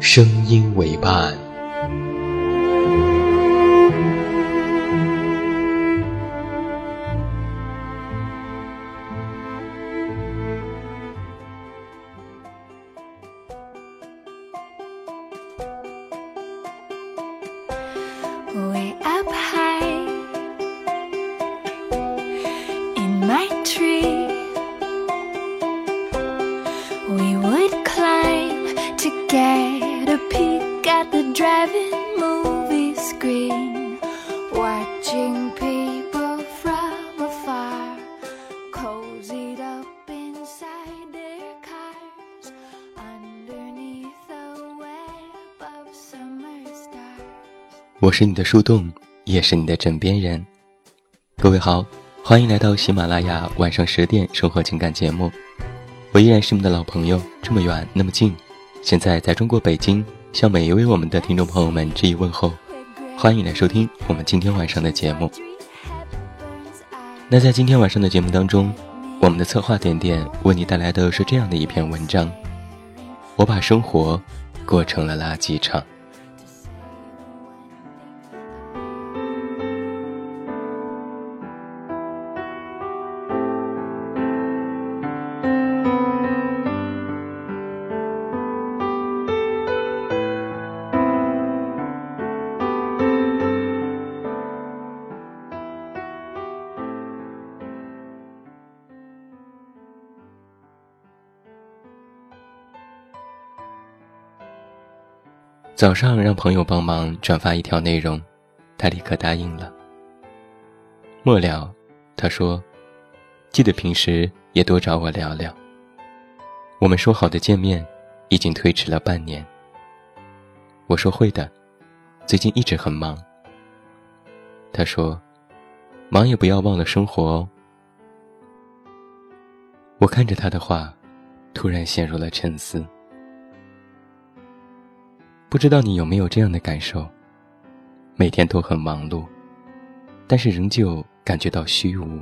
声音为伴。我是你的树洞，也是你的枕边人。各位好，欢迎来到喜马拉雅晚上十点生活情感节目。我依然是你们的老朋友，这么远那么近，现在在中国北京，向每一位我们的听众朋友们致以问候。欢迎来收听我们今天晚上的节目。那在今天晚上的节目当中，我们的策划点点为你带来的是这样的一篇文章：我把生活过成了垃圾场。早上让朋友帮忙转发一条内容，他立刻答应了。末了，他说：“记得平时也多找我聊聊。”我们说好的见面，已经推迟了半年。我说会的，最近一直很忙。他说：“忙也不要忘了生活哦。”我看着他的话，突然陷入了沉思。不知道你有没有这样的感受？每天都很忙碌，但是仍旧感觉到虚无。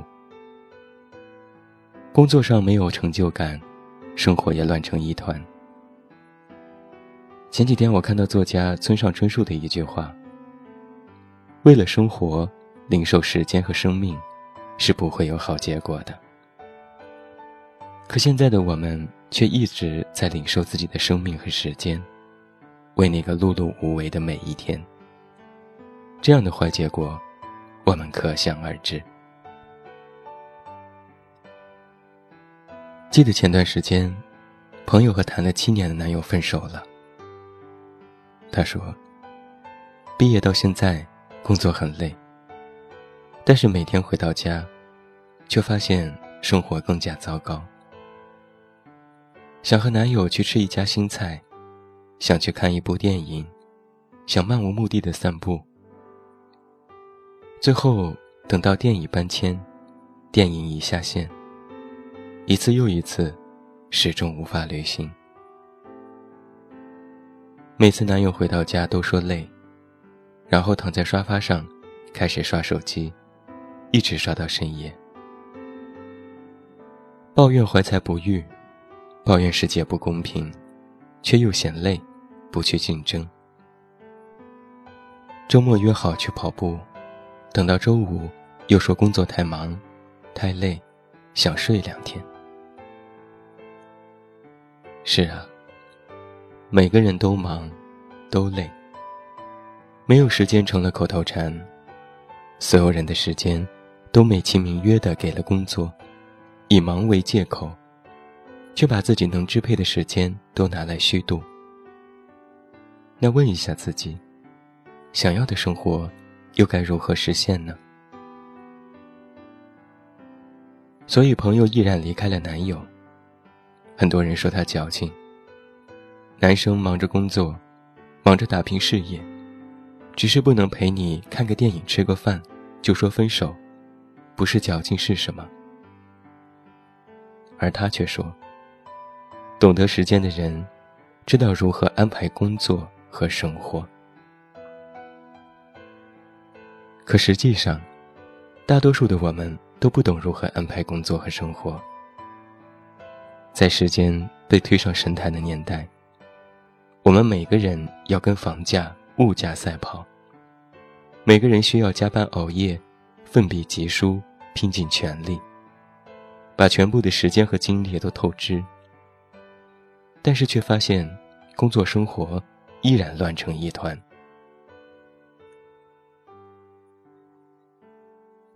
工作上没有成就感，生活也乱成一团。前几天我看到作家村上春树的一句话：“为了生活，零售时间和生命，是不会有好结果的。”可现在的我们却一直在领受自己的生命和时间。为那个碌碌无为的每一天，这样的坏结果，我们可想而知。记得前段时间，朋友和谈了七年的男友分手了。他说，毕业到现在，工作很累，但是每天回到家，却发现生活更加糟糕。想和男友去吃一家新菜。想去看一部电影，想漫无目的的散步，最后等到电影搬迁，电影已下线，一次又一次，始终无法旅行。每次男友回到家都说累，然后躺在沙发上，开始刷手机，一直刷到深夜，抱怨怀才不遇，抱怨世界不公平，却又嫌累。不去竞争。周末约好去跑步，等到周五又说工作太忙、太累，想睡两天。是啊，每个人都忙，都累。没有时间成了口头禅，所有人的时间都美其名曰的给了工作，以忙为借口，却把自己能支配的时间都拿来虚度。那问一下自己，想要的生活又该如何实现呢？所以朋友毅然离开了男友。很多人说他矫情。男生忙着工作，忙着打拼事业。只是不能陪你看个电影、吃个饭，就说分手，不是矫情是什么？而他却说：“懂得时间的人，知道如何安排工作和生活。”可实际上，大多数的我们都不懂如何安排工作和生活。在时间被推上神坛的年代，我们每个人要跟房价。物价赛跑，每个人需要加班熬夜，奋笔疾书，拼尽全力，把全部的时间和精力都透支。但是却发现，工作生活依然乱成一团。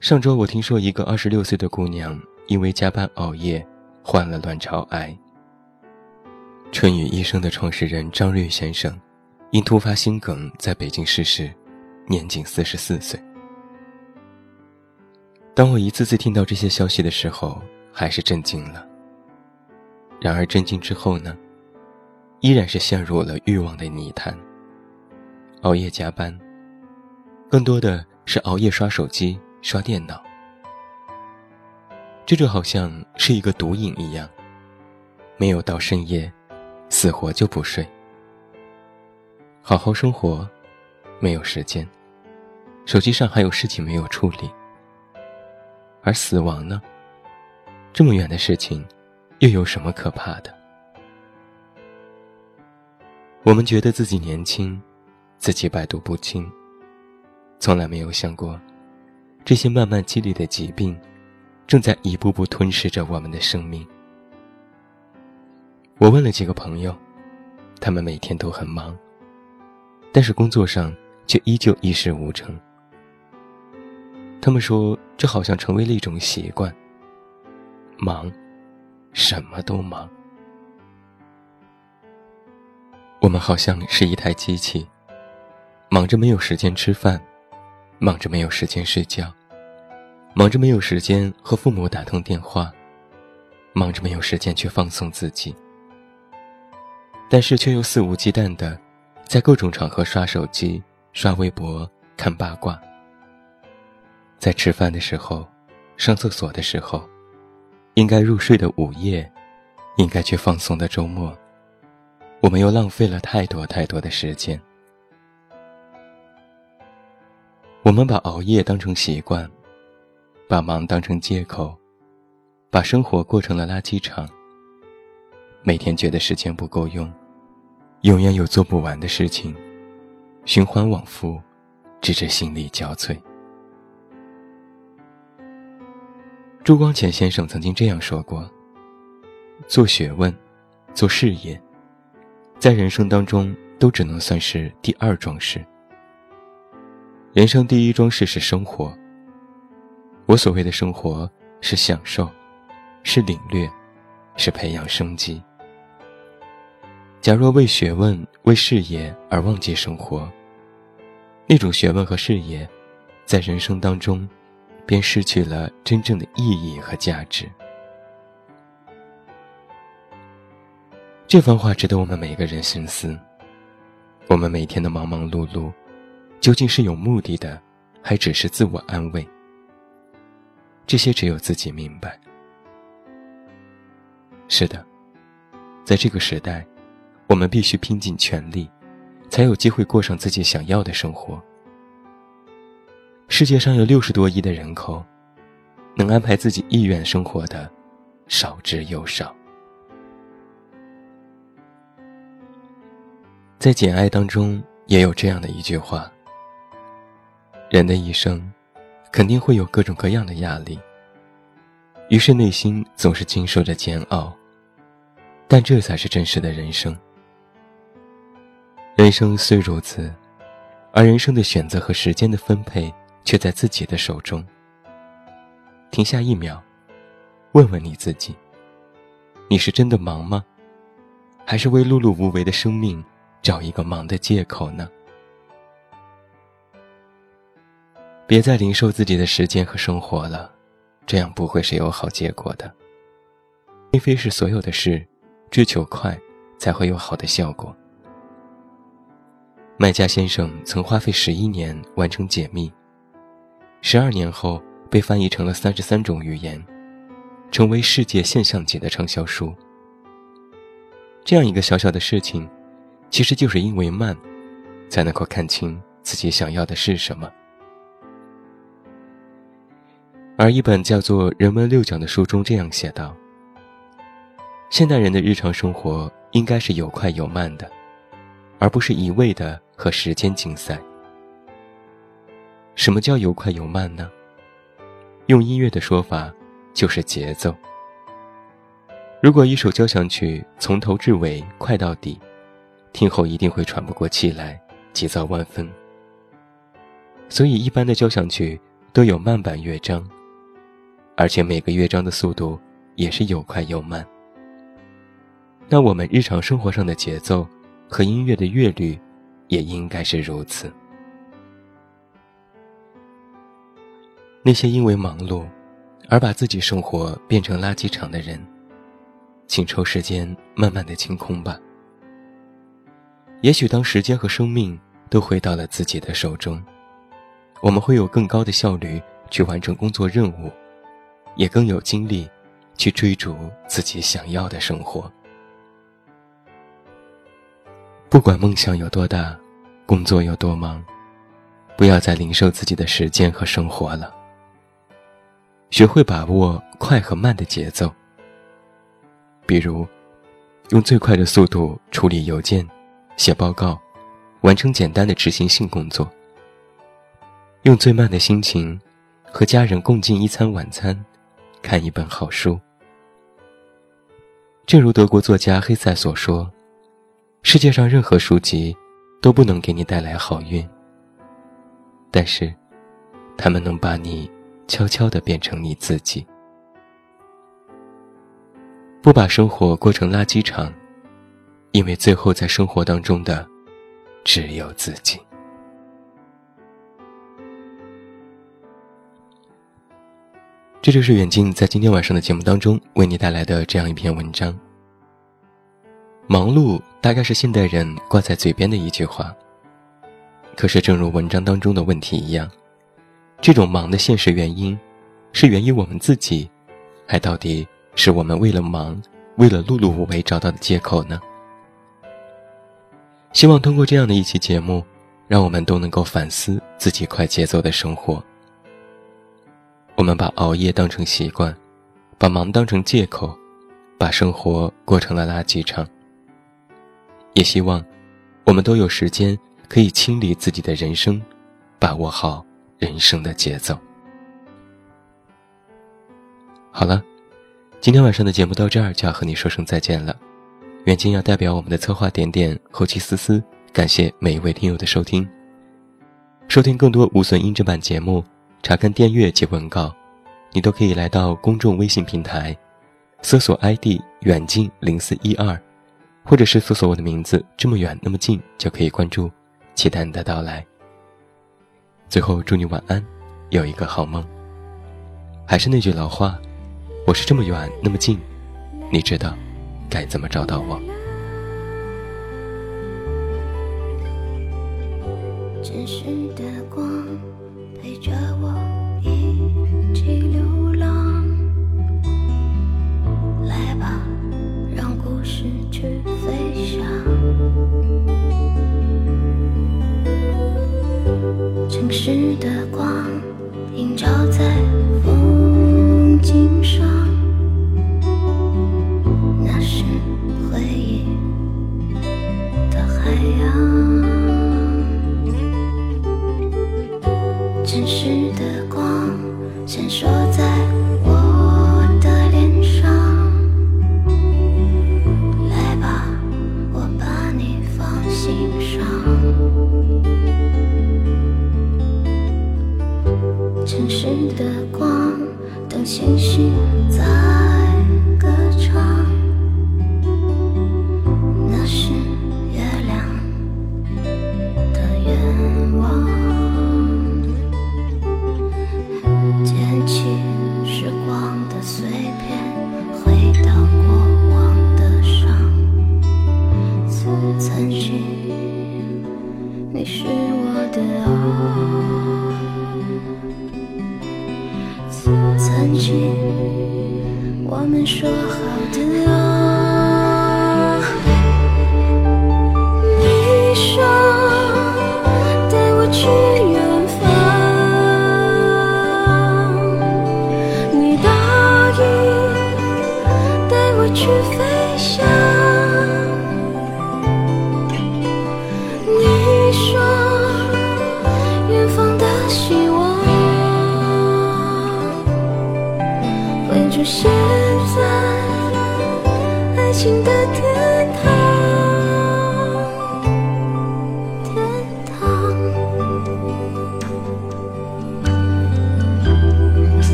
上周我听说一个二十六岁的姑娘因为加班熬夜患了卵巢癌。春雨医生的创始人张瑞先生。因突发心梗在北京逝世，年仅四十四岁。当我一次次听到这些消息的时候，还是震惊了。然而震惊之后呢，依然是陷入了欲望的泥潭。熬夜加班，更多的是熬夜刷手机、刷电脑，这就好像是一个毒瘾一样，没有到深夜，死活就不睡。好好生活，没有时间，手机上还有事情没有处理。而死亡呢？这么远的事情，又有什么可怕的？我们觉得自己年轻，自己百毒不侵，从来没有想过，这些慢慢积累的疾病，正在一步步吞噬着我们的生命。我问了几个朋友，他们每天都很忙。但是工作上却依旧一事无成。他们说，这好像成为了一种习惯。忙，什么都忙。我们好像是一台机器，忙着没有时间吃饭，忙着没有时间睡觉，忙着没有时间和父母打通电话，忙着没有时间去放松自己，但是却又肆无忌惮的。在各种场合刷手机、刷微博、看八卦，在吃饭的时候、上厕所的时候、应该入睡的午夜、应该去放松的周末，我们又浪费了太多太多的时间。我们把熬夜当成习惯，把忙当成借口，把生活过成了垃圾场。每天觉得时间不够用。永远有做不完的事情，循环往复，直至心力交瘁。朱光潜先生曾经这样说过：“做学问，做事业，在人生当中都只能算是第二桩事。人生第一桩事是生活。我所谓的生活，是享受，是领略，是培养生机。”假若为学问、为事业而忘记生活，那种学问和事业，在人生当中，便失去了真正的意义和价值。这番话值得我们每个人深思。我们每天的忙忙碌碌，究竟是有目的的，还只是自我安慰？这些只有自己明白。是的，在这个时代。我们必须拼尽全力，才有机会过上自己想要的生活。世界上有六十多亿的人口，能安排自己意愿生活的，少之又少。在《简爱》当中也有这样的一句话：人的一生，肯定会有各种各样的压力，于是内心总是经受着煎熬，但这才是真实的人生。人生虽如此，而人生的选择和时间的分配却在自己的手中。停下一秒，问问你自己：你是真的忙吗？还是为碌碌无为的生命找一个忙的借口呢？别再零售自己的时间和生活了，这样不会是有好结果的。并非是所有的事，追求快才会有好的效果。麦家先生曾花费十一年完成解密，十二年后被翻译成了三十三种语言，成为世界现象级的畅销书。这样一个小小的事情，其实就是因为慢，才能够看清自己想要的是什么。而一本叫做《人文六讲》的书中这样写道。现代人的日常生活应该是有快有慢的，而不是一味的和时间竞赛。什么叫有快有慢呢？用音乐的说法，就是节奏。如果一首交响曲从头至尾快到底，听后一定会喘不过气来，急躁万分。所以，一般的交响曲都有慢板乐章，而且每个乐章的速度也是有快有慢。那我们日常生活上的节奏和音乐的乐律，也应该是如此。那些因为忙碌而把自己生活变成垃圾场的人，请抽时间慢慢的清空吧。也许当时间和生命都回到了自己的手中，我们会有更高的效率去完成工作任务，也更有精力去追逐自己想要的生活。不管梦想有多大，工作有多忙，不要再零售自己的时间和生活了。学会把握快和慢的节奏，比如，用最快的速度处理邮件、写报告，完成简单的执行性工作；用最慢的心情，和家人共进一餐晚餐，看一本好书。正如德国作家黑塞所说。世界上任何书籍都不能给你带来好运，但是，他们能把你悄悄地变成你自己。不把生活过成垃圾场，因为最后在生活当中的只有自己。这就是远近在今天晚上的节目当中为你带来的这样一篇文章。忙碌大概是现代人挂在嘴边的一句话。可是，正如文章当中的问题一样，这种忙的现实原因，是源于我们自己，还到底是我们为了忙，为了碌碌无为找到的借口呢？希望通过这样的一期节目，让我们都能够反思自己快节奏的生活。我们把熬夜当成习惯，把忙当成借口，把生活过成了垃圾场。也希望，我们都有时间可以清理自己的人生，把握好人生的节奏。好了，今天晚上的节目到这儿就要和你说声再见了。远近要代表我们的策划点点、后期思思，感谢每一位听友的收听。收听更多无损音质版节目，查看电阅及文稿，你都可以来到公众微信平台，搜索 ID 远近零四一二。或者是搜索我的名字，这么远那么近就可以关注，期待你的到来。最后祝你晚安，有一个好梦。还是那句老话，我是这么远那么近，你知道该怎么找到我。真实的光陪着我一起流浪，来吧，让故事去飞翔。城市的光映照在风景的去飞翔。你说远方的希望会出现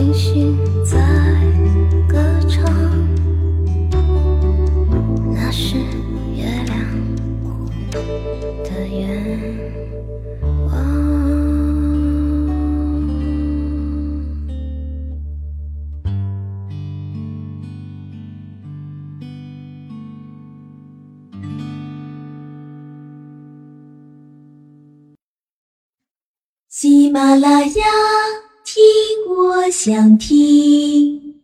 星星在歌唱那是月亮的愿望喜马拉雅想听。